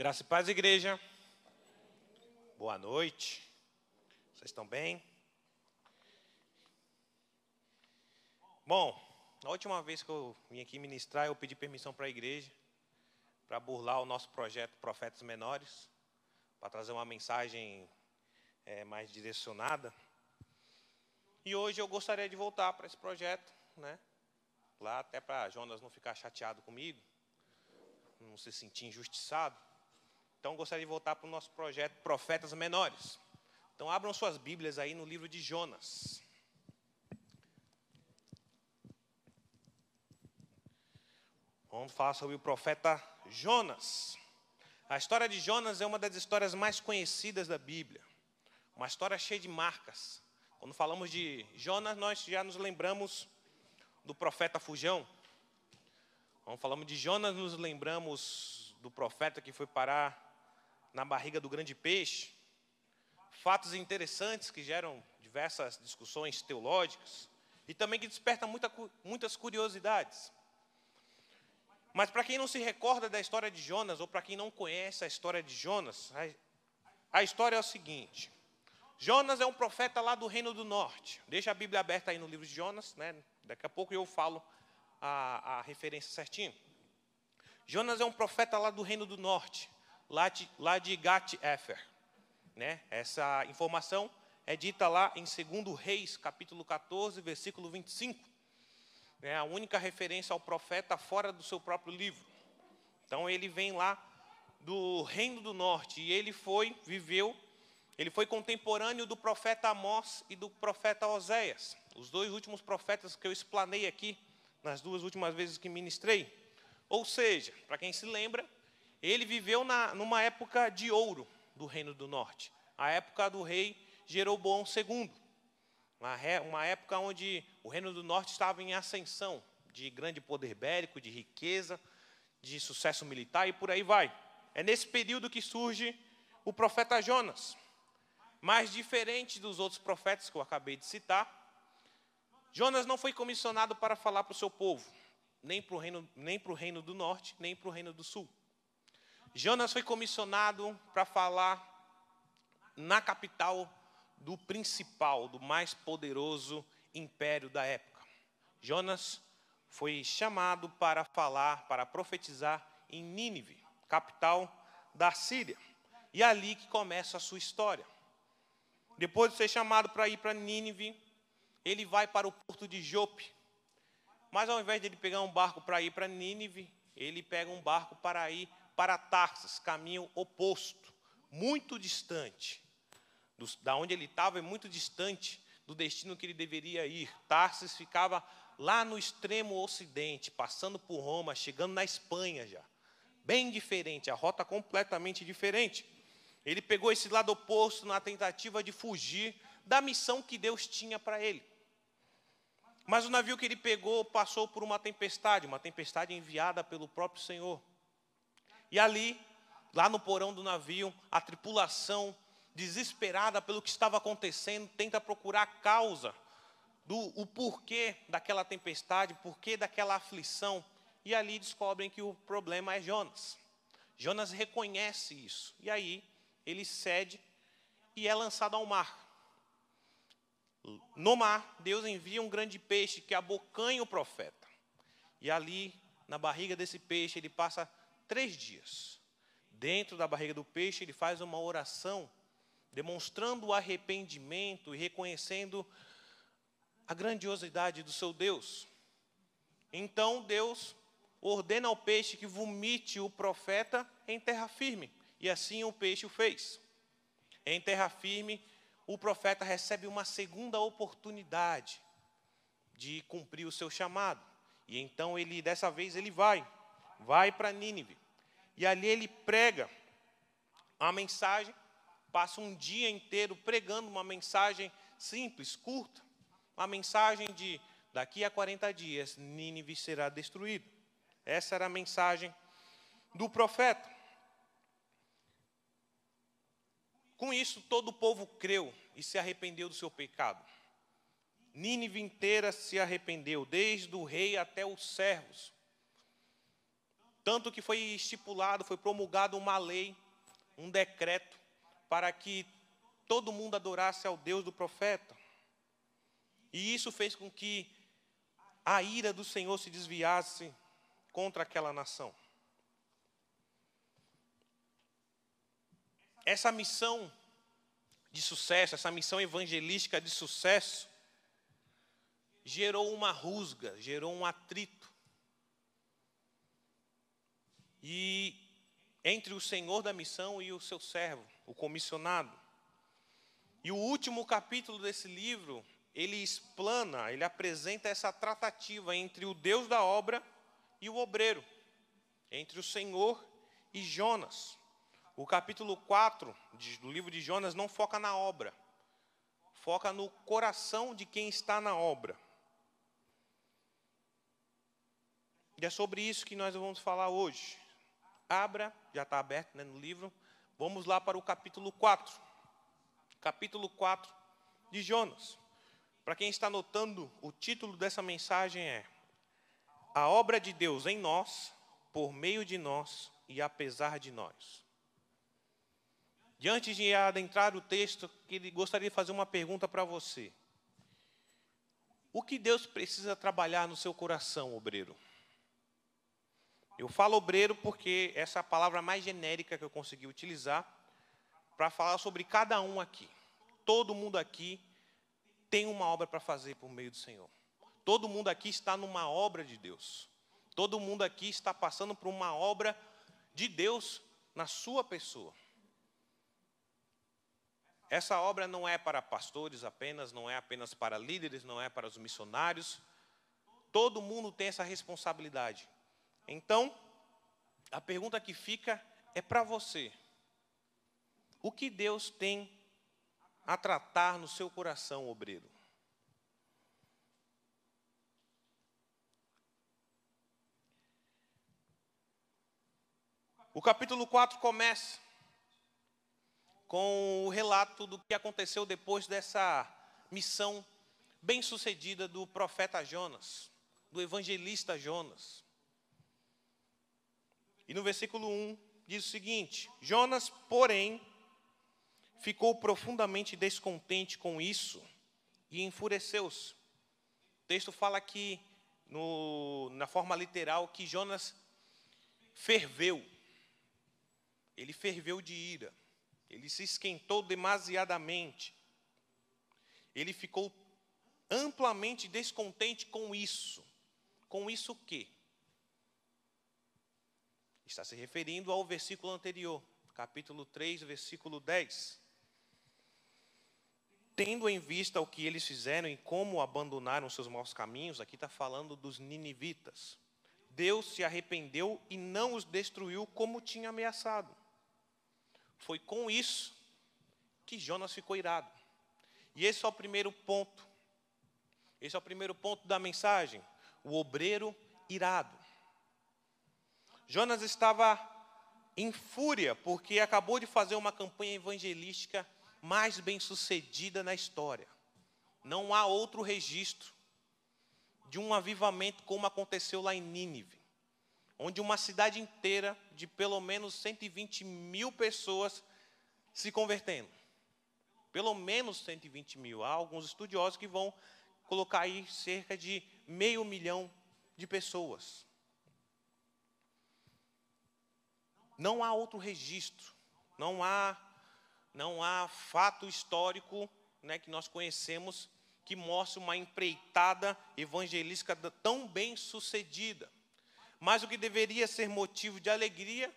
Graça e paz, igreja. Boa noite. Vocês estão bem? Bom, na última vez que eu vim aqui ministrar, eu pedi permissão para a igreja para burlar o nosso projeto Profetas Menores, para trazer uma mensagem é, mais direcionada. E hoje eu gostaria de voltar para esse projeto, né? Lá até para Jonas não ficar chateado comigo, não se sentir injustiçado. Então gostaria de voltar para o nosso projeto Profetas Menores. Então abram suas Bíblias aí no livro de Jonas. Vamos falar sobre o profeta Jonas. A história de Jonas é uma das histórias mais conhecidas da Bíblia. Uma história cheia de marcas. Quando falamos de Jonas, nós já nos lembramos do profeta Fujão. Quando falamos de Jonas, nos lembramos do profeta que foi parar na barriga do grande peixe. Fatos interessantes que geram diversas discussões teológicas e também que despertam muita, muitas curiosidades. Mas para quem não se recorda da história de Jonas, ou para quem não conhece a história de Jonas, a, a história é o seguinte: Jonas é um profeta lá do Reino do Norte. Deixa a Bíblia aberta aí no livro de Jonas, né? daqui a pouco eu falo a, a referência certinho. Jonas é um profeta lá do Reino do Norte, lá de, lá de Gat-Efer. Né? Essa informação é dita lá em 2 Reis, capítulo 14, versículo 25 é a única referência ao profeta fora do seu próprio livro. Então ele vem lá do reino do norte e ele foi, viveu, ele foi contemporâneo do profeta Amós e do profeta Oséias, os dois últimos profetas que eu explanei aqui nas duas últimas vezes que ministrei. Ou seja, para quem se lembra, ele viveu na, numa época de ouro do reino do norte, a época do rei Jeroboão II. Uma, uma época onde o Reino do Norte estava em ascensão, de grande poder bélico, de riqueza, de sucesso militar e por aí vai. É nesse período que surge o profeta Jonas. Mais diferente dos outros profetas que eu acabei de citar, Jonas não foi comissionado para falar para o seu povo, nem para o reino, nem para o reino do norte, nem para o reino do sul. Jonas foi comissionado para falar na capital do principal, do mais poderoso império da época. Jonas foi chamado para falar, para profetizar em Nínive, capital da Síria. E é ali que começa a sua história. Depois de ser chamado para ir para Nínive, ele vai para o porto de Jope. Mas ao invés de ele pegar um barco para ir para Nínive, ele pega um barco para ir para Tarsis, caminho oposto, muito distante do, da onde ele estava é muito distante do destino que ele deveria ir. Tarsis ficava lá no extremo ocidente, passando por Roma, chegando na Espanha já. Bem diferente, a rota completamente diferente. Ele pegou esse lado oposto na tentativa de fugir da missão que Deus tinha para ele. Mas o navio que ele pegou passou por uma tempestade, uma tempestade enviada pelo próprio Senhor. E ali, lá no porão do navio, a tripulação desesperada pelo que estava acontecendo, tenta procurar a causa do o porquê daquela tempestade, porquê daquela aflição, e ali descobrem que o problema é Jonas. Jonas reconhece isso, e aí ele cede e é lançado ao mar. No mar, Deus envia um grande peixe que abocanha o profeta. E ali, na barriga desse peixe, ele passa três dias. Dentro da barriga do peixe, ele faz uma oração demonstrando o arrependimento e reconhecendo a grandiosidade do seu Deus. Então Deus ordena ao peixe que vomite o profeta em terra firme, e assim o peixe o fez. Em terra firme, o profeta recebe uma segunda oportunidade de cumprir o seu chamado. E então ele dessa vez ele vai, vai para Nínive. E ali ele prega a mensagem passa um dia inteiro pregando uma mensagem simples, curta, uma mensagem de daqui a 40 dias Nínive será destruído. Essa era a mensagem do profeta. Com isso, todo o povo creu e se arrependeu do seu pecado. Nínive inteira se arrependeu, desde o rei até os servos. Tanto que foi estipulado, foi promulgado uma lei, um decreto, para que todo mundo adorasse ao Deus do profeta. E isso fez com que a ira do Senhor se desviasse contra aquela nação. Essa missão de sucesso, essa missão evangelística de sucesso, gerou uma rusga, gerou um atrito. E entre o Senhor da missão e o seu servo, o comissionado. E o último capítulo desse livro, ele explana, ele apresenta essa tratativa entre o Deus da obra e o obreiro, entre o Senhor e Jonas. O capítulo 4 do livro de Jonas não foca na obra, foca no coração de quem está na obra. E é sobre isso que nós vamos falar hoje. Abra, já está aberto né, no livro. Vamos lá para o capítulo 4. Capítulo 4 de Jonas. Para quem está anotando, o título dessa mensagem é A obra de Deus em nós, por meio de nós e apesar de nós. Diante de adentrar o texto, ele gostaria de fazer uma pergunta para você. O que Deus precisa trabalhar no seu coração, obreiro? Eu falo obreiro porque essa é a palavra mais genérica que eu consegui utilizar para falar sobre cada um aqui. Todo mundo aqui tem uma obra para fazer por meio do Senhor. Todo mundo aqui está numa obra de Deus. Todo mundo aqui está passando por uma obra de Deus na sua pessoa. Essa obra não é para pastores apenas, não é apenas para líderes, não é para os missionários. Todo mundo tem essa responsabilidade. Então, a pergunta que fica é para você: o que Deus tem a tratar no seu coração, obreiro? O capítulo 4 começa com o relato do que aconteceu depois dessa missão bem-sucedida do profeta Jonas, do evangelista Jonas. E no versículo 1 diz o seguinte: Jonas, porém, ficou profundamente descontente com isso e enfureceu-se. O texto fala que, no, na forma literal, que Jonas ferveu. Ele ferveu de ira. Ele se esquentou demasiadamente. Ele ficou amplamente descontente com isso. Com isso o quê? Está se referindo ao versículo anterior, capítulo 3, versículo 10. Tendo em vista o que eles fizeram e como abandonaram seus maus caminhos, aqui está falando dos ninivitas. Deus se arrependeu e não os destruiu como tinha ameaçado. Foi com isso que Jonas ficou irado. E esse é o primeiro ponto. Esse é o primeiro ponto da mensagem. O obreiro irado. Jonas estava em fúria porque acabou de fazer uma campanha evangelística mais bem sucedida na história. Não há outro registro de um avivamento como aconteceu lá em Nínive, onde uma cidade inteira de pelo menos 120 mil pessoas se convertendo. Pelo menos 120 mil. Há alguns estudiosos que vão colocar aí cerca de meio milhão de pessoas. Não há outro registro, não há, não há fato histórico né, que nós conhecemos que mostre uma empreitada evangelística tão bem sucedida. Mas o que deveria ser motivo de alegria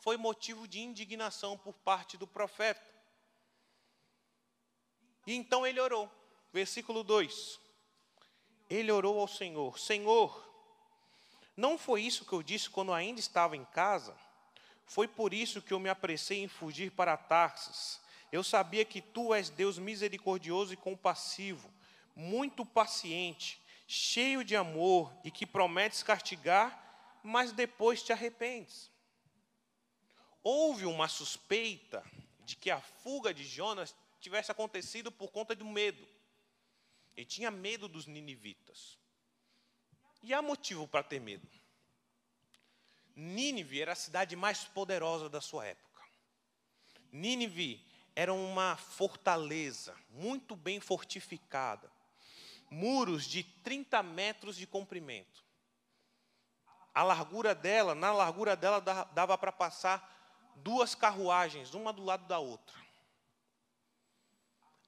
foi motivo de indignação por parte do profeta. E então ele orou. Versículo 2. Ele orou ao Senhor: Senhor, não foi isso que eu disse quando ainda estava em casa? Foi por isso que eu me apressei em fugir para Tarsis. Eu sabia que tu és Deus misericordioso e compassivo, muito paciente, cheio de amor e que prometes castigar, mas depois te arrependes. Houve uma suspeita de que a fuga de Jonas tivesse acontecido por conta do medo. Ele tinha medo dos ninivitas. E há motivo para ter medo. Nínive era a cidade mais poderosa da sua época. Nínive era uma fortaleza muito bem fortificada, muros de 30 metros de comprimento. A largura dela, na largura dela dava para passar duas carruagens, uma do lado da outra.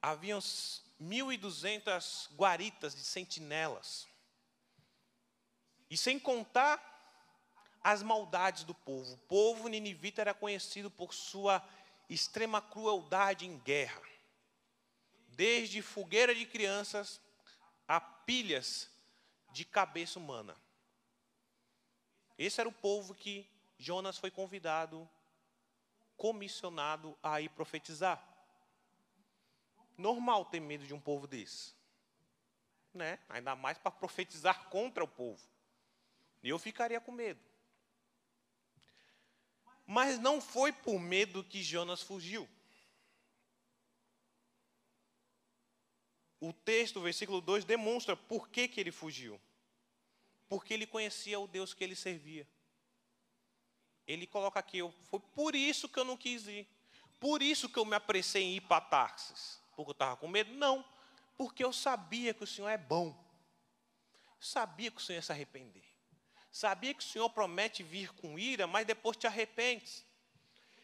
Haviam 1.200 guaritas de sentinelas. E sem contar as maldades do povo. O povo ninivita era conhecido por sua extrema crueldade em guerra. Desde fogueira de crianças a pilhas de cabeça humana. Esse era o povo que Jonas foi convidado, comissionado a ir profetizar. Normal ter medo de um povo desse. Né? Ainda mais para profetizar contra o povo. Eu ficaria com medo. Mas não foi por medo que Jonas fugiu. O texto, versículo 2, demonstra por que, que ele fugiu. Porque ele conhecia o Deus que ele servia. Ele coloca aqui, foi por isso que eu não quis ir. Por isso que eu me apressei em ir para Tarsis. Porque eu estava com medo? Não. Porque eu sabia que o Senhor é bom. Eu sabia que o Senhor ia se arrepender. Sabia que o Senhor promete vir com ira, mas depois te arrependes.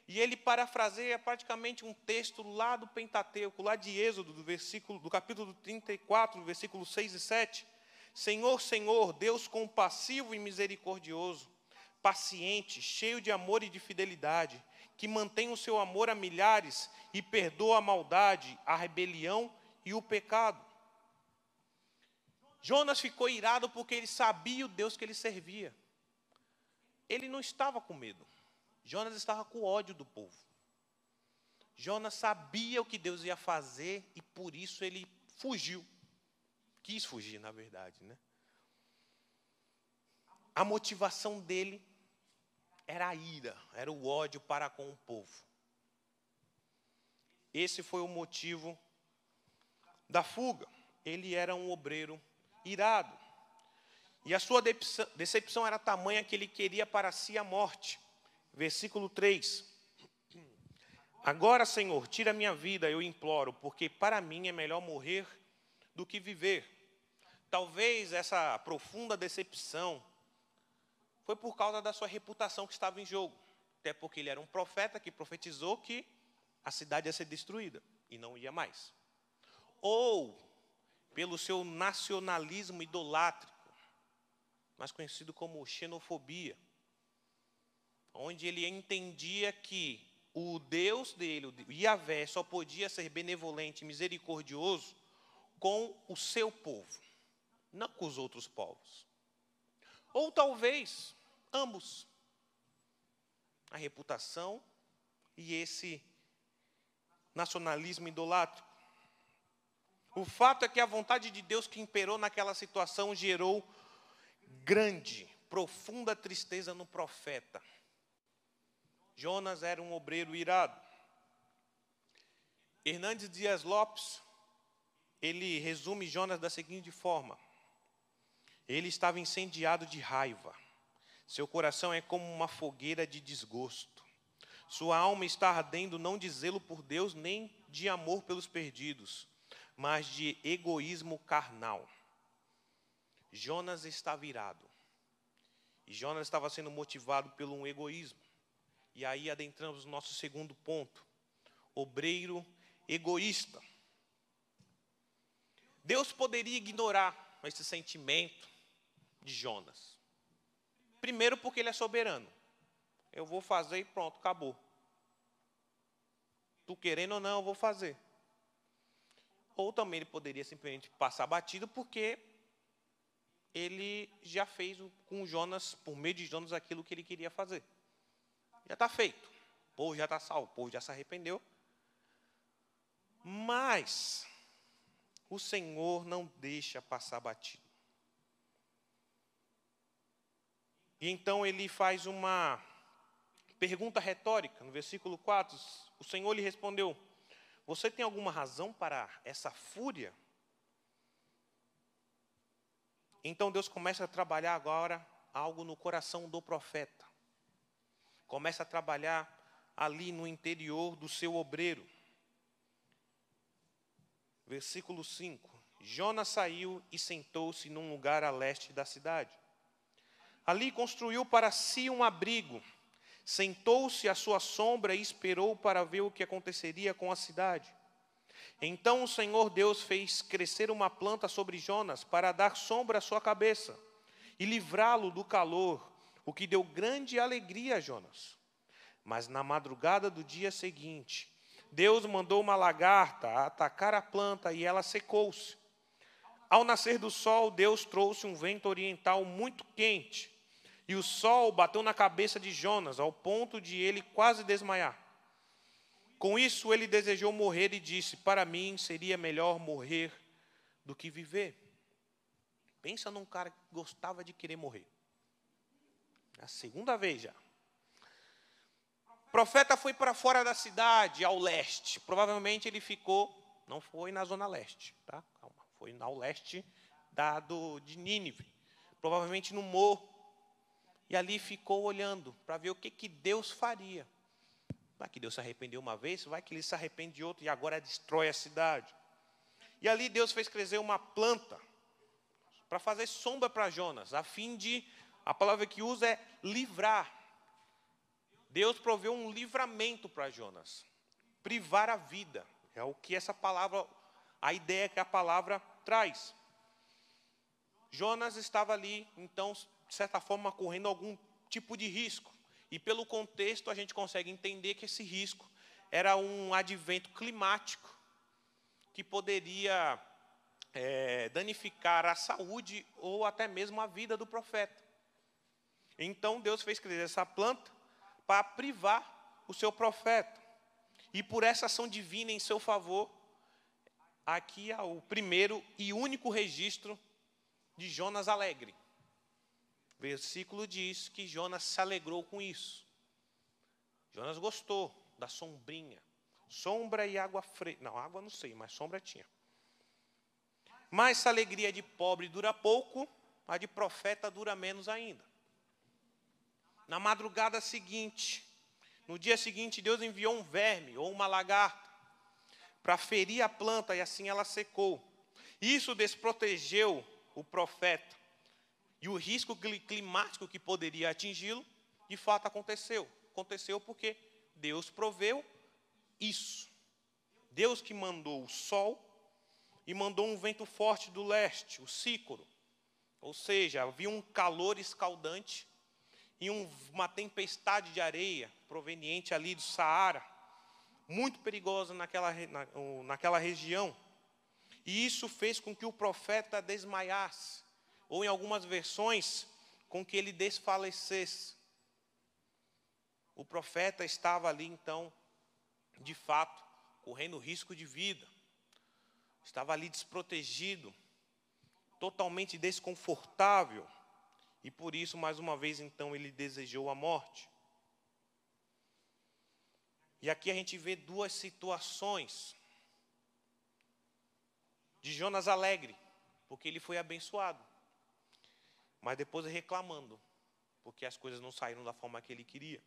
E ele parafraseia praticamente um texto lá do Pentateuco, lá de Êxodo, do versículo do capítulo 34, versículo 6 e 7. Senhor, Senhor, Deus compassivo e misericordioso, paciente, cheio de amor e de fidelidade, que mantém o seu amor a milhares e perdoa a maldade, a rebelião e o pecado. Jonas ficou irado porque ele sabia o Deus que ele servia. Ele não estava com medo. Jonas estava com ódio do povo. Jonas sabia o que Deus ia fazer e por isso ele fugiu. Quis fugir, na verdade, né? A motivação dele era a ira, era o ódio para com o povo. Esse foi o motivo da fuga. Ele era um obreiro irado. E a sua decepção era tamanha que ele queria para si a morte. Versículo 3. Agora, Senhor, tira minha vida, eu imploro, porque para mim é melhor morrer do que viver. Talvez essa profunda decepção foi por causa da sua reputação que estava em jogo. Até porque ele era um profeta que profetizou que a cidade ia ser destruída e não ia mais. Ou pelo seu nacionalismo idolátrico, mais conhecido como xenofobia, onde ele entendia que o Deus dele, o Yahvé, só podia ser benevolente e misericordioso com o seu povo, não com os outros povos. Ou talvez ambos. A reputação e esse nacionalismo idolátrico. O fato é que a vontade de Deus que imperou naquela situação gerou grande, profunda tristeza no profeta. Jonas era um obreiro irado. Hernandes Dias Lopes, ele resume Jonas da seguinte forma: ele estava incendiado de raiva, seu coração é como uma fogueira de desgosto, sua alma está ardendo não de zelo por Deus, nem de amor pelos perdidos mas de egoísmo carnal. Jonas está virado. E Jonas estava sendo motivado pelo um egoísmo. E aí adentramos no nosso segundo ponto: obreiro egoísta. Deus poderia ignorar esse sentimento de Jonas. Primeiro, porque ele é soberano. Eu vou fazer e pronto, acabou. Tu querendo ou não, eu vou fazer ou também ele poderia simplesmente passar batido, porque ele já fez com Jonas, por meio de Jonas, aquilo que ele queria fazer. Já está feito. O povo já está salvo, o povo já se arrependeu. Mas o Senhor não deixa passar batido. E então ele faz uma pergunta retórica, no versículo 4. O Senhor lhe respondeu: você tem alguma razão para essa fúria? Então Deus começa a trabalhar agora algo no coração do profeta. começa a trabalhar ali no interior do seu obreiro. Versículo 5. Jonas saiu e sentou-se num lugar a leste da cidade. Ali construiu para si um abrigo, sentou-se à sua sombra e esperou para ver o que aconteceria com a cidade. Então o Senhor Deus fez crescer uma planta sobre Jonas para dar sombra à sua cabeça e livrá-lo do calor, o que deu grande alegria a Jonas. Mas na madrugada do dia seguinte, Deus mandou uma lagarta atacar a planta e ela secou-se. Ao nascer do sol, Deus trouxe um vento oriental muito quente, e o sol bateu na cabeça de Jonas, ao ponto de ele quase desmaiar. Com isso, ele desejou morrer e disse: Para mim seria melhor morrer do que viver. Pensa num cara que gostava de querer morrer. É a segunda vez já. O profeta foi para fora da cidade, ao leste. Provavelmente ele ficou, não foi na zona leste, tá? Calma, foi ao leste da, do, de Nínive. Provavelmente no morro. E ali ficou olhando para ver o que, que Deus faria. Vai que Deus se arrependeu uma vez, vai que ele se arrepende de outra e agora destrói a cidade. E ali Deus fez crescer uma planta para fazer sombra para Jonas, a fim de, a palavra que usa é livrar. Deus proveu um livramento para Jonas, privar a vida. É o que essa palavra, a ideia que a palavra traz. Jonas estava ali, então, de certa forma, correndo algum tipo de risco. E pelo contexto a gente consegue entender que esse risco era um advento climático que poderia é, danificar a saúde ou até mesmo a vida do profeta. Então Deus fez crescer essa planta para privar o seu profeta. E por essa ação divina em seu favor, aqui é o primeiro e único registro de Jonas alegre. Versículo diz que Jonas se alegrou com isso. Jonas gostou da sombrinha. Sombra e água fresca. Não, água não sei, mas sombra tinha. Mas a alegria de pobre dura pouco, a de profeta dura menos ainda. Na madrugada seguinte, no dia seguinte, Deus enviou um verme ou uma lagarta para ferir a planta e assim ela secou. Isso desprotegeu o profeta. E o risco climático que poderia atingi-lo, de fato aconteceu. Aconteceu porque Deus proveu isso. Deus que mandou o sol e mandou um vento forte do leste, o sícoro. Ou seja, havia um calor escaldante e um, uma tempestade de areia proveniente ali do Saara, muito perigosa naquela, na, naquela região. E isso fez com que o profeta desmaiasse ou em algumas versões, com que ele desfalecesse. O profeta estava ali, então, de fato, correndo risco de vida, estava ali desprotegido, totalmente desconfortável, e por isso, mais uma vez, então, ele desejou a morte. E aqui a gente vê duas situações de Jonas alegre, porque ele foi abençoado mas depois reclamando, porque as coisas não saíram da forma que ele queria.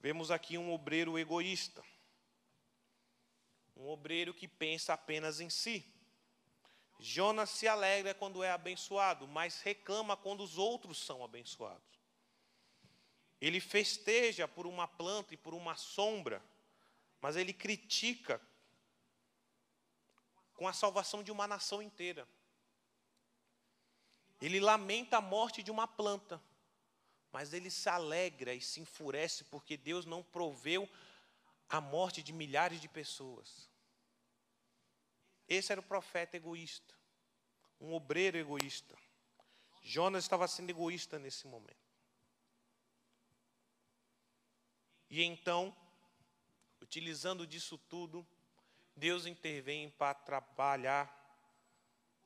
Vemos aqui um obreiro egoísta, um obreiro que pensa apenas em si. Jonas se alegra quando é abençoado, mas reclama quando os outros são abençoados. Ele festeja por uma planta e por uma sombra, mas ele critica com a salvação de uma nação inteira. Ele lamenta a morte de uma planta, mas ele se alegra e se enfurece porque Deus não proveu a morte de milhares de pessoas. Esse era o profeta egoísta, um obreiro egoísta. Jonas estava sendo egoísta nesse momento. E então, utilizando disso tudo, Deus intervém para trabalhar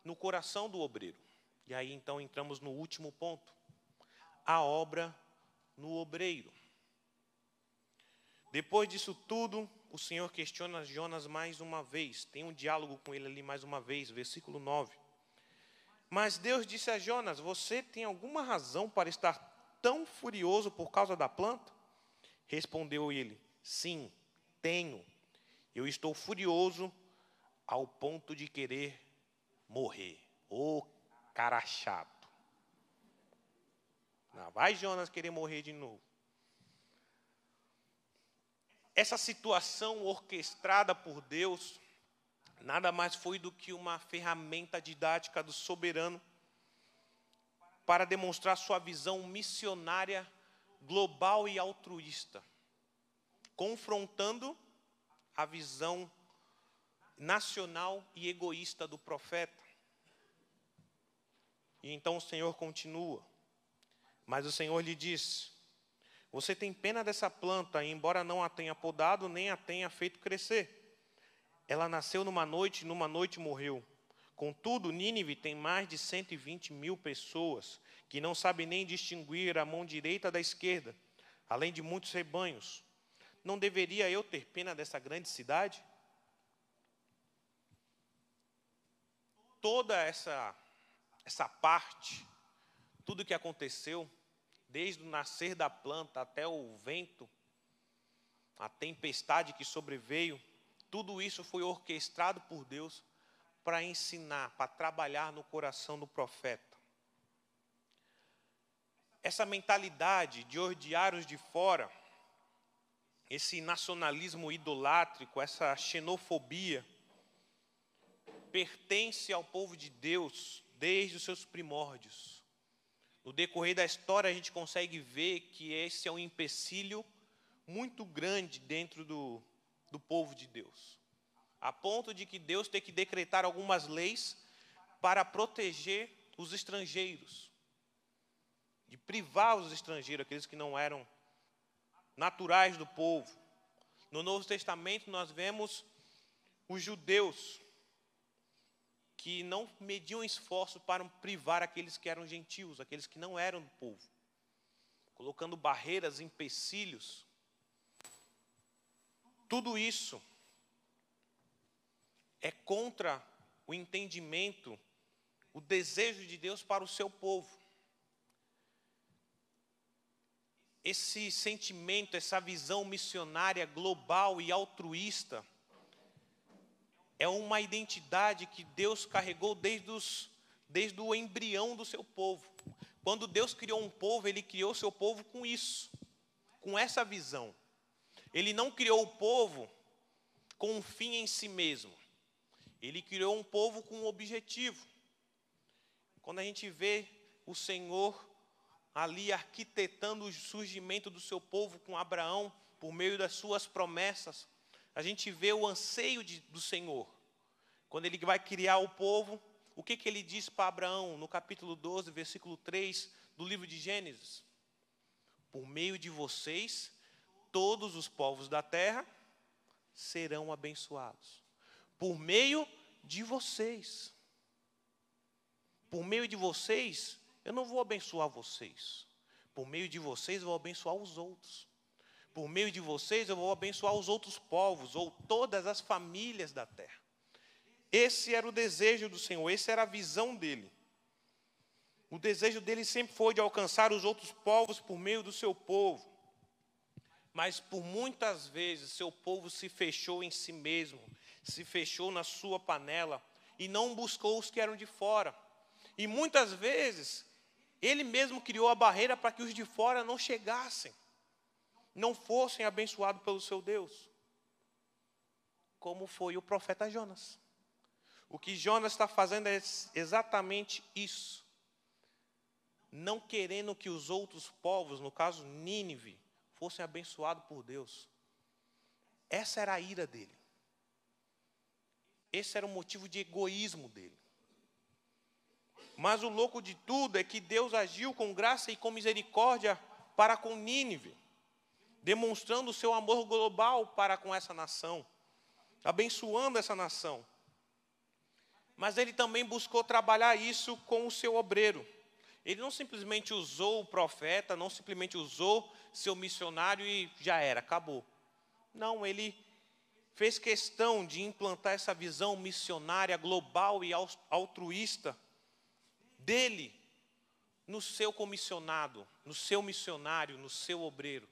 no coração do obreiro. E aí então entramos no último ponto: a obra no obreiro. Depois disso tudo, o Senhor questiona Jonas mais uma vez, tem um diálogo com ele ali mais uma vez, versículo 9. Mas Deus disse a Jonas: Você tem alguma razão para estar tão furioso por causa da planta? Respondeu ele: Sim, tenho. Eu estou furioso ao ponto de querer morrer. Oh, cara chato. Não, vai Jonas querer morrer de novo. Essa situação orquestrada por Deus nada mais foi do que uma ferramenta didática do soberano para demonstrar sua visão missionária, global e altruísta, confrontando a visão nacional e egoísta do profeta. E então o Senhor continua. Mas o Senhor lhe diz: Você tem pena dessa planta, embora não a tenha podado, nem a tenha feito crescer. Ela nasceu numa noite, e numa noite morreu. Contudo, Nínive tem mais de 120 mil pessoas que não sabem nem distinguir a mão direita da esquerda, além de muitos rebanhos. Não deveria eu ter pena dessa grande cidade? Toda essa, essa parte, tudo que aconteceu, desde o nascer da planta até o vento, a tempestade que sobreveio, tudo isso foi orquestrado por Deus para ensinar, para trabalhar no coração do profeta. Essa mentalidade de odiar os de fora, esse nacionalismo idolátrico, essa xenofobia, pertence ao povo de Deus desde os seus primórdios. No decorrer da história, a gente consegue ver que esse é um empecilho muito grande dentro do, do povo de Deus. A ponto de que Deus tem que decretar algumas leis para proteger os estrangeiros, de privar os estrangeiros, aqueles que não eram naturais do povo. No Novo Testamento, nós vemos os judeus que não mediam esforço para privar aqueles que eram gentios, aqueles que não eram do povo, colocando barreiras, empecilhos. Tudo isso é contra o entendimento, o desejo de Deus para o seu povo. Esse sentimento, essa visão missionária global e altruísta, é uma identidade que Deus carregou desde, os, desde o embrião do seu povo. Quando Deus criou um povo, Ele criou o seu povo com isso, com essa visão. Ele não criou o povo com um fim em si mesmo. Ele criou um povo com um objetivo. Quando a gente vê o Senhor ali arquitetando o surgimento do seu povo com Abraão, por meio das suas promessas, a gente vê o anseio de, do Senhor. Quando ele vai criar o povo, o que, que ele diz para Abraão no capítulo 12, versículo 3 do livro de Gênesis? Por meio de vocês, todos os povos da terra serão abençoados. Por meio de vocês. Por meio de vocês, eu não vou abençoar vocês. Por meio de vocês, eu vou abençoar os outros por meio de vocês eu vou abençoar os outros povos, ou todas as famílias da terra. Esse era o desejo do Senhor, essa era a visão dele. O desejo dele sempre foi de alcançar os outros povos por meio do seu povo. Mas por muitas vezes seu povo se fechou em si mesmo, se fechou na sua panela e não buscou os que eram de fora. E muitas vezes ele mesmo criou a barreira para que os de fora não chegassem não fossem abençoados pelo seu Deus, como foi o profeta Jonas. O que Jonas está fazendo é exatamente isso. Não querendo que os outros povos, no caso Nínive, fossem abençoados por Deus. Essa era a ira dele. Esse era o motivo de egoísmo dele. Mas o louco de tudo é que Deus agiu com graça e com misericórdia para com Nínive demonstrando o seu amor global para com essa nação, abençoando essa nação. Mas ele também buscou trabalhar isso com o seu obreiro. Ele não simplesmente usou o profeta, não simplesmente usou seu missionário e já era, acabou. Não, ele fez questão de implantar essa visão missionária global e altruísta dele no seu comissionado, no seu missionário, no seu obreiro.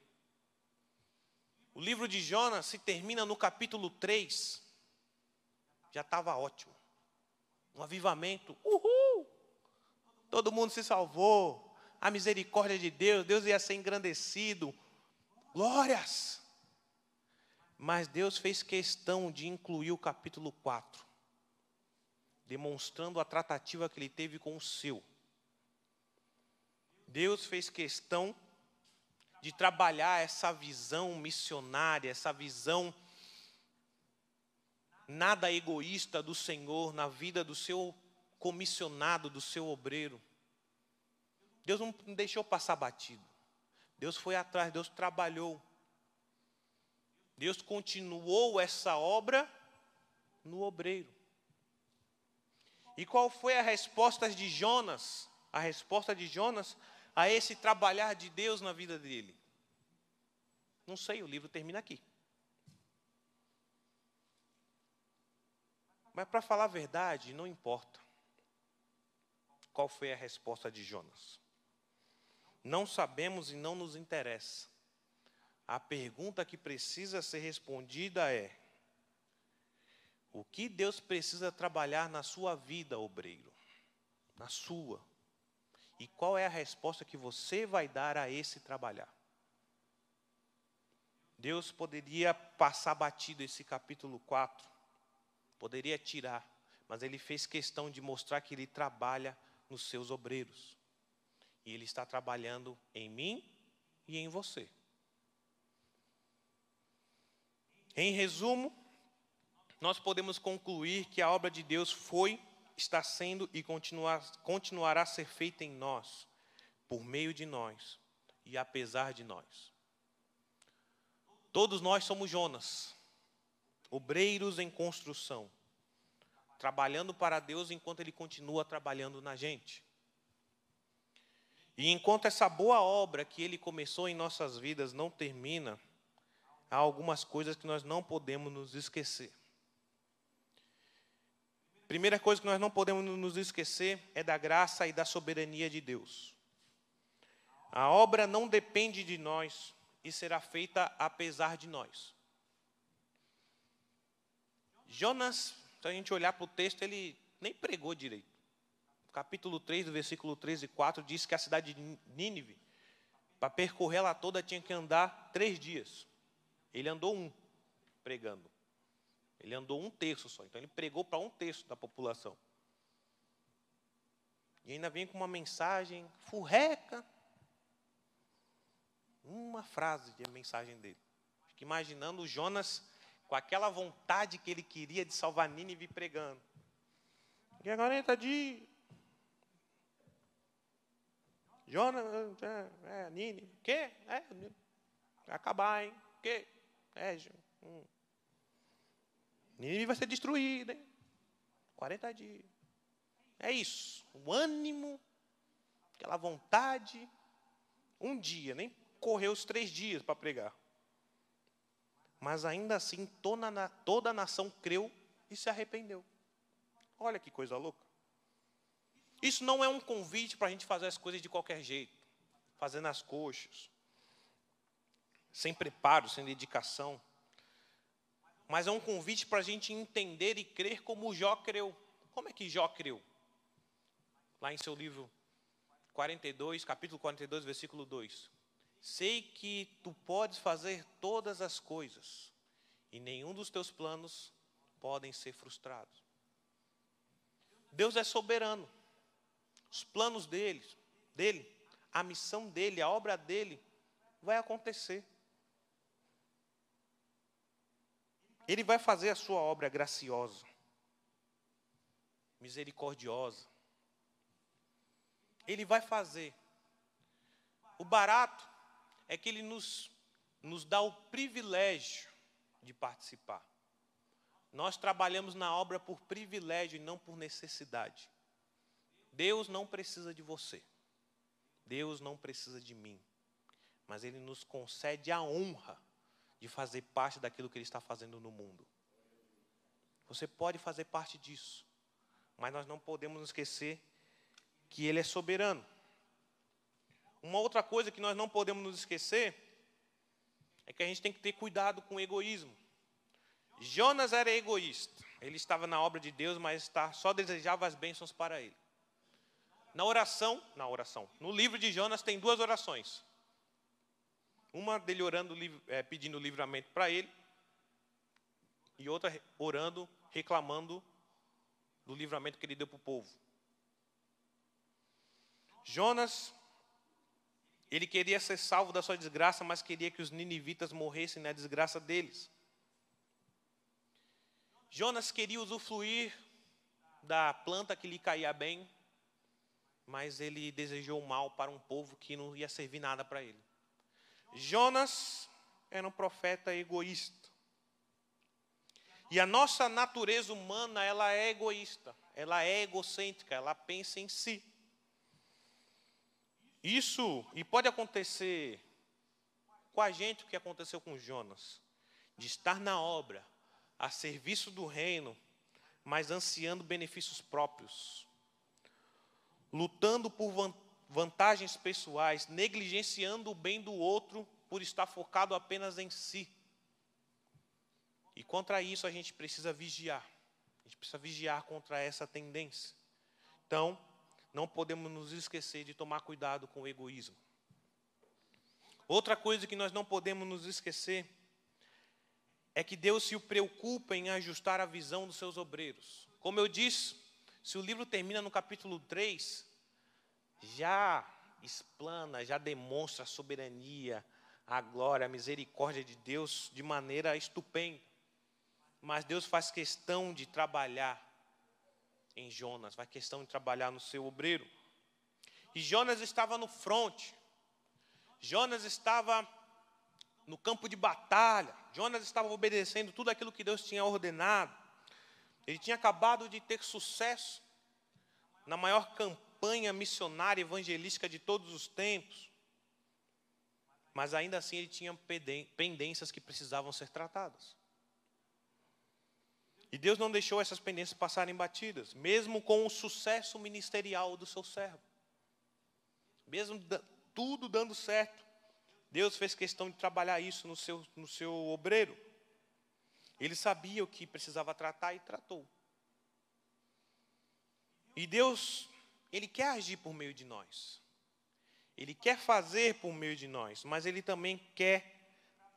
O livro de Jonas se termina no capítulo 3. Já estava ótimo. Um avivamento. Uhul! Todo mundo se salvou. A misericórdia de Deus, Deus ia ser engrandecido. Glórias! Mas Deus fez questão de incluir o capítulo 4, demonstrando a tratativa que ele teve com o seu. Deus fez questão de trabalhar essa visão missionária, essa visão nada egoísta do Senhor na vida do seu comissionado, do seu obreiro. Deus não deixou passar batido. Deus foi atrás, Deus trabalhou. Deus continuou essa obra no obreiro. E qual foi a resposta de Jonas? A resposta de Jonas a esse trabalhar de Deus na vida dele? Não sei, o livro termina aqui. Mas para falar a verdade, não importa qual foi a resposta de Jonas. Não sabemos e não nos interessa. A pergunta que precisa ser respondida é: o que Deus precisa trabalhar na sua vida, obreiro? Na sua. E qual é a resposta que você vai dar a esse trabalhar? Deus poderia passar batido esse capítulo 4, poderia tirar, mas ele fez questão de mostrar que ele trabalha nos seus obreiros. E ele está trabalhando em mim e em você. Em resumo, nós podemos concluir que a obra de Deus foi está sendo e continuar, continuará a ser feita em nós, por meio de nós e apesar de nós. Todos nós somos Jonas, obreiros em construção, trabalhando para Deus enquanto Ele continua trabalhando na gente. E enquanto essa boa obra que Ele começou em nossas vidas não termina, há algumas coisas que nós não podemos nos esquecer. Primeira coisa que nós não podemos nos esquecer é da graça e da soberania de Deus. A obra não depende de nós e será feita apesar de nós. Jonas, se a gente olhar para o texto, ele nem pregou direito. Capítulo 3, do versículo 13 e 4, diz que a cidade de Nínive, para percorrer ela toda, tinha que andar três dias. Ele andou um, pregando. Ele andou um terço só. Então ele pregou para um terço da população. E ainda vem com uma mensagem furreca. Uma frase de mensagem dele. Fico imaginando o Jonas com aquela vontade que ele queria de salvar Nínive pregando. Que é 40 dias. Jonas, é, é Nínive. Que? É, vai acabar, hein? Que? É, hum. Nínive vai ser destruída, hein? 40 dias. É isso. O ânimo, aquela vontade. Um dia, nem correu os três dias para pregar. Mas ainda assim, toda, toda a nação creu e se arrependeu. Olha que coisa louca. Isso não é um convite para a gente fazer as coisas de qualquer jeito, fazendo as coxas, sem preparo, sem dedicação mas é um convite para a gente entender e crer como Jó creu. Como é que Jó creu? Lá em seu livro 42, capítulo 42, versículo 2. Sei que tu podes fazer todas as coisas, e nenhum dos teus planos podem ser frustrados. Deus é soberano. Os planos dele, dele, a missão dele, a obra dele vai acontecer. Ele vai fazer a sua obra graciosa, misericordiosa. Ele vai fazer. O barato é que ele nos, nos dá o privilégio de participar. Nós trabalhamos na obra por privilégio e não por necessidade. Deus não precisa de você. Deus não precisa de mim. Mas Ele nos concede a honra de fazer parte daquilo que Ele está fazendo no mundo. Você pode fazer parte disso, mas nós não podemos esquecer que Ele é soberano. Uma outra coisa que nós não podemos nos esquecer é que a gente tem que ter cuidado com o egoísmo. Jonas era egoísta. Ele estava na obra de Deus, mas só desejava as bênçãos para ele. Na oração, na oração, no livro de Jonas tem duas orações. Uma dele orando, é, pedindo livramento para ele, e outra orando, reclamando do livramento que ele deu para o povo. Jonas, ele queria ser salvo da sua desgraça, mas queria que os ninivitas morressem na desgraça deles. Jonas queria usufruir da planta que lhe caía bem, mas ele desejou mal para um povo que não ia servir nada para ele. Jonas era um profeta egoísta. E a nossa natureza humana, ela é egoísta, ela é egocêntrica, ela pensa em si. Isso, e pode acontecer com a gente o que aconteceu com Jonas, de estar na obra, a serviço do reino, mas ansiando benefícios próprios, lutando por vantagens pessoais, negligenciando o bem do outro por estar focado apenas em si. E contra isso a gente precisa vigiar. A gente precisa vigiar contra essa tendência. Então, não podemos nos esquecer de tomar cuidado com o egoísmo. Outra coisa que nós não podemos nos esquecer é que Deus se preocupa em ajustar a visão dos seus obreiros. Como eu disse, se o livro termina no capítulo 3, já explana, já demonstra a soberania, a glória, a misericórdia de Deus de maneira estupenda. Mas Deus faz questão de trabalhar em Jonas, faz questão de trabalhar no seu obreiro. E Jonas estava no fronte. Jonas estava no campo de batalha. Jonas estava obedecendo tudo aquilo que Deus tinha ordenado. Ele tinha acabado de ter sucesso na maior campanha missionária evangelística de todos os tempos. Mas ainda assim ele tinha pendências que precisavam ser tratadas. E Deus não deixou essas pendências passarem batidas, mesmo com o sucesso ministerial do seu servo. Mesmo tudo dando certo, Deus fez questão de trabalhar isso no seu, no seu obreiro. Ele sabia o que precisava tratar e tratou. E Deus, Ele quer agir por meio de nós. Ele quer fazer por meio de nós, mas Ele também quer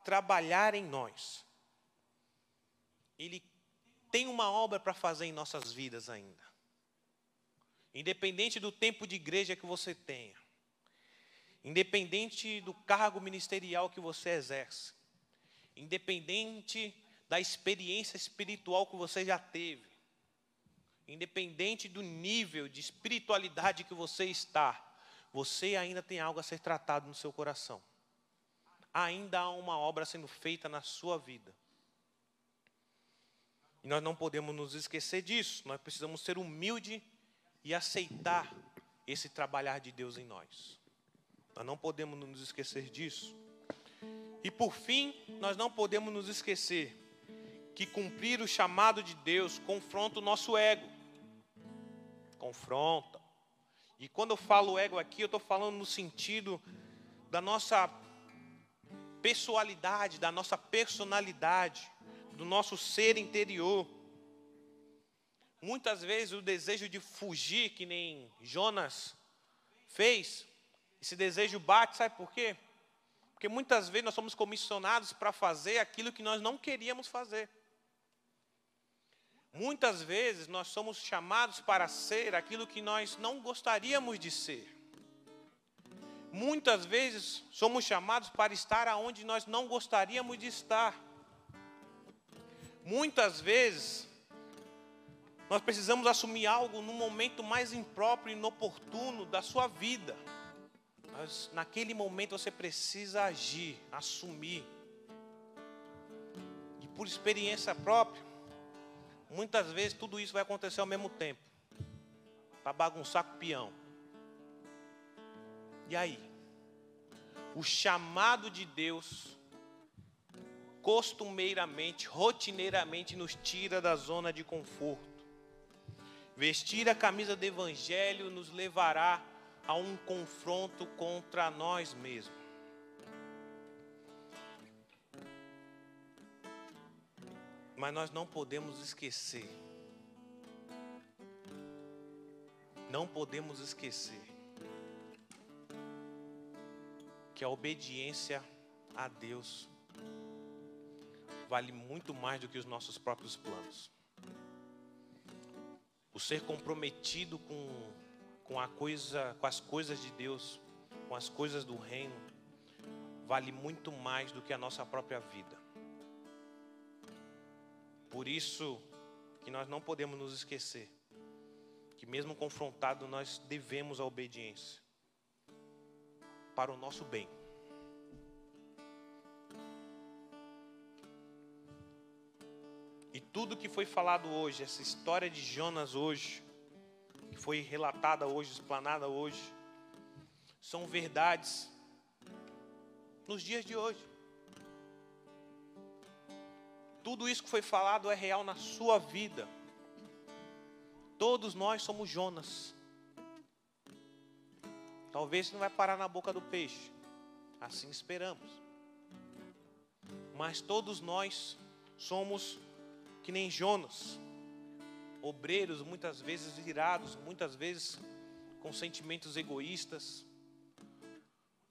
trabalhar em nós. Ele tem uma obra para fazer em nossas vidas ainda. Independente do tempo de igreja que você tenha, independente do cargo ministerial que você exerce, independente da experiência espiritual que você já teve, independente do nível de espiritualidade que você está, você ainda tem algo a ser tratado no seu coração. Ainda há uma obra sendo feita na sua vida. E nós não podemos nos esquecer disso. Nós precisamos ser humildes e aceitar esse trabalhar de Deus em nós. Nós não podemos nos esquecer disso. E por fim, nós não podemos nos esquecer que cumprir o chamado de Deus confronta o nosso ego. Confronta. E quando eu falo ego aqui, eu estou falando no sentido da nossa pessoalidade, da nossa personalidade, do nosso ser interior. Muitas vezes o desejo de fugir, que nem Jonas fez, esse desejo bate, sabe por quê? Porque muitas vezes nós somos comissionados para fazer aquilo que nós não queríamos fazer. Muitas vezes nós somos chamados para ser aquilo que nós não gostaríamos de ser. Muitas vezes somos chamados para estar aonde nós não gostaríamos de estar. Muitas vezes nós precisamos assumir algo no momento mais impróprio e inoportuno da sua vida. Mas naquele momento você precisa agir, assumir. E por experiência própria, Muitas vezes tudo isso vai acontecer ao mesmo tempo. Para bagunçar com o peão. E aí? O chamado de Deus costumeiramente, rotineiramente nos tira da zona de conforto. Vestir a camisa do evangelho nos levará a um confronto contra nós mesmos. Mas nós não podemos esquecer. Não podemos esquecer que a obediência a Deus vale muito mais do que os nossos próprios planos. O ser comprometido com, com, a coisa, com as coisas de Deus, com as coisas do reino, vale muito mais do que a nossa própria vida. Por isso que nós não podemos nos esquecer que mesmo confrontado nós devemos a obediência para o nosso bem. E tudo que foi falado hoje, essa história de Jonas hoje, que foi relatada hoje, explanada hoje, são verdades nos dias de hoje. Tudo isso que foi falado é real na sua vida. Todos nós somos Jonas. Talvez não vai parar na boca do peixe. Assim esperamos. Mas todos nós somos que nem Jonas, obreiros muitas vezes irados, muitas vezes com sentimentos egoístas,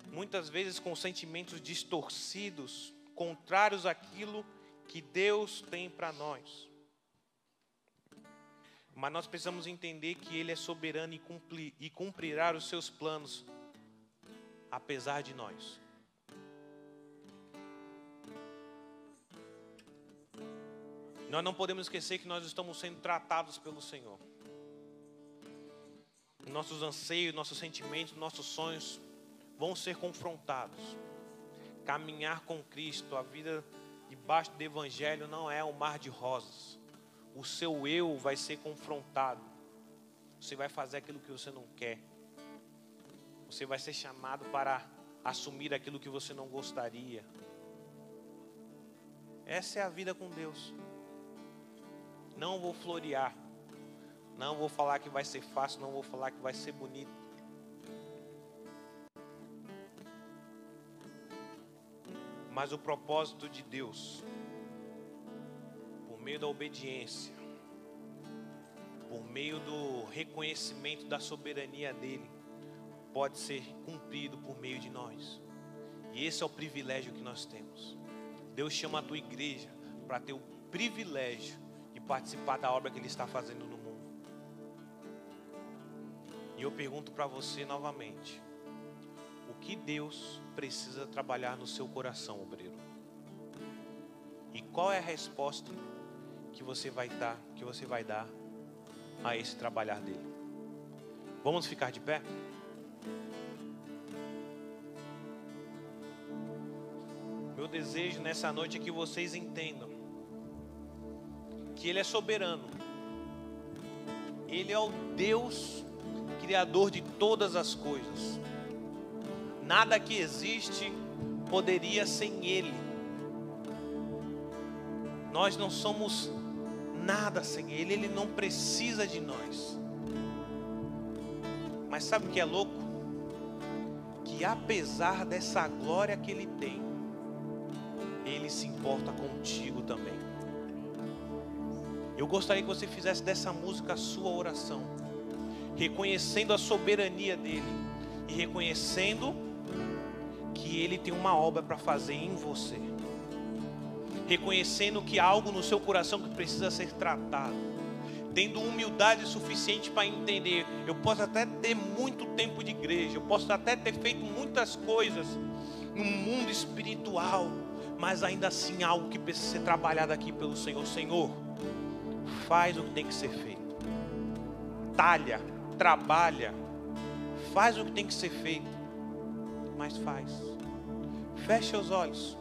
muitas vezes com sentimentos distorcidos, contrários àquilo que Deus tem para nós. Mas nós precisamos entender que Ele é soberano e, cumprir, e cumprirá os seus planos, apesar de nós. Nós não podemos esquecer que nós estamos sendo tratados pelo Senhor. Nossos anseios, nossos sentimentos, nossos sonhos vão ser confrontados. Caminhar com Cristo, a vida debaixo do Evangelho não é um mar de rosas. O seu eu vai ser confrontado. Você vai fazer aquilo que você não quer. Você vai ser chamado para assumir aquilo que você não gostaria. Essa é a vida com Deus. Não vou florear. Não vou falar que vai ser fácil, não vou falar que vai ser bonito. Mas o propósito de Deus, por meio da obediência, por meio do reconhecimento da soberania dele, pode ser cumprido por meio de nós. E esse é o privilégio que nós temos. Deus chama a tua igreja para ter o privilégio participar da obra que Ele está fazendo no mundo. E eu pergunto para você novamente: que Deus precisa trabalhar no seu coração, obreiro? E qual é a resposta que você vai dar, que você vai dar a esse trabalhar dele? Vamos ficar de pé? Meu desejo nessa noite é que vocês entendam que Ele é soberano. Ele é o Deus Criador de todas as coisas. Nada que existe poderia sem Ele. Nós não somos nada sem Ele, Ele não precisa de nós. Mas sabe o que é louco? Que apesar dessa glória que Ele tem, Ele se importa contigo também. Eu gostaria que você fizesse dessa música a sua oração, reconhecendo a soberania dele e reconhecendo que ele tem uma obra para fazer em você. Reconhecendo que há algo no seu coração que precisa ser tratado. Tendo humildade suficiente para entender. Eu posso até ter muito tempo de igreja, eu posso até ter feito muitas coisas no mundo espiritual, mas ainda assim há algo que precisa ser trabalhado aqui pelo Senhor. Senhor, faz o que tem que ser feito. Talha, trabalha, faz o que tem que ser feito, mas faz. Feche os olhos.